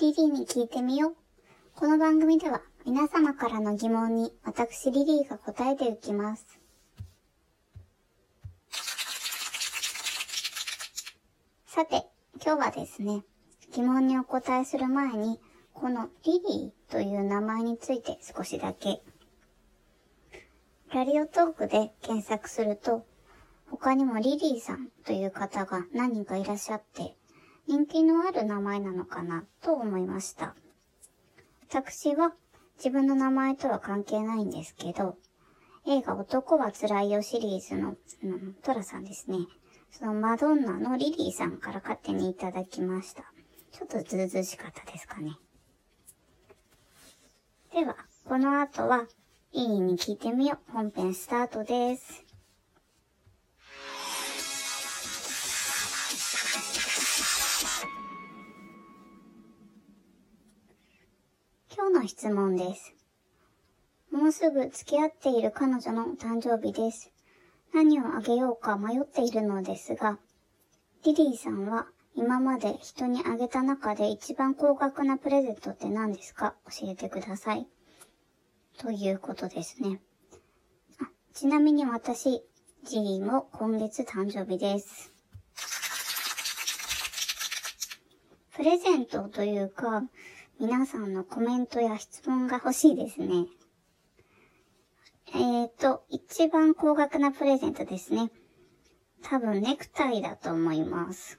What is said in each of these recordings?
リリーに聞いてみよう。この番組では皆様からの疑問に私リリーが答えていきます。さて、今日はですね、疑問にお答えする前に、このリリーという名前について少しだけ。ラリオトークで検索すると、他にもリリーさんという方が何人かいらっしゃって、人気のある名前なのかなと思いました。私は自分の名前とは関係ないんですけど、映画男は辛いよシリーズの、うん、トラさんですね。そのマドンナのリリーさんから勝手にいただきました。ちょっとずうずしかったですかね。では、この後は、いいに聞いてみよう。本編スタートです。の質問です。もうすぐ付き合っている彼女の誕生日です。何をあげようか迷っているのですが、リリーさんは今まで人にあげた中で一番高額なプレゼントって何ですか？教えてください。ということですね。あちなみに私、ジリーも今月誕生日です。プレゼントというか、皆さんのコメントや質問が欲しいですね。えっ、ー、と、一番高額なプレゼントですね。多分ネクタイだと思います。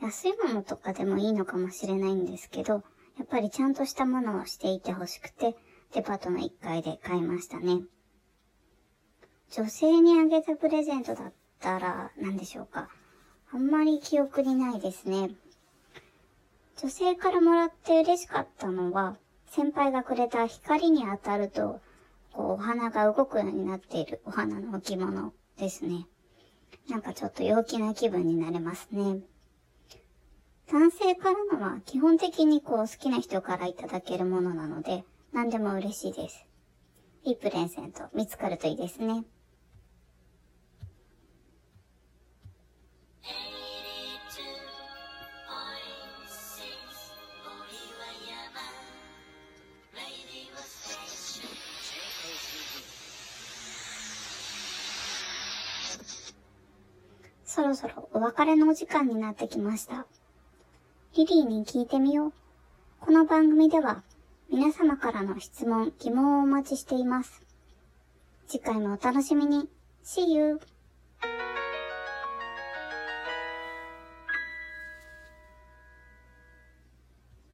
安いものとかでもいいのかもしれないんですけど、やっぱりちゃんとしたものをしていて欲しくて、デパートの1階で買いましたね。女性にあげたプレゼントだったら何でしょうか？あんまり記憶にないですね。女性からもらって嬉しかったのは、先輩がくれた光に当たると、こう、お花が動くようになっているお花の置物ですね。なんかちょっと陽気な気分になれますね。男性からのは基本的にこう好きな人からいただけるものなので、何でも嬉しいです。いいプレゼント見つかるといいですね。そろそろお別れのお時間になってきました。リリーに聞いてみよう。この番組では皆様からの質問、疑問をお待ちしています。次回もお楽しみに。See you!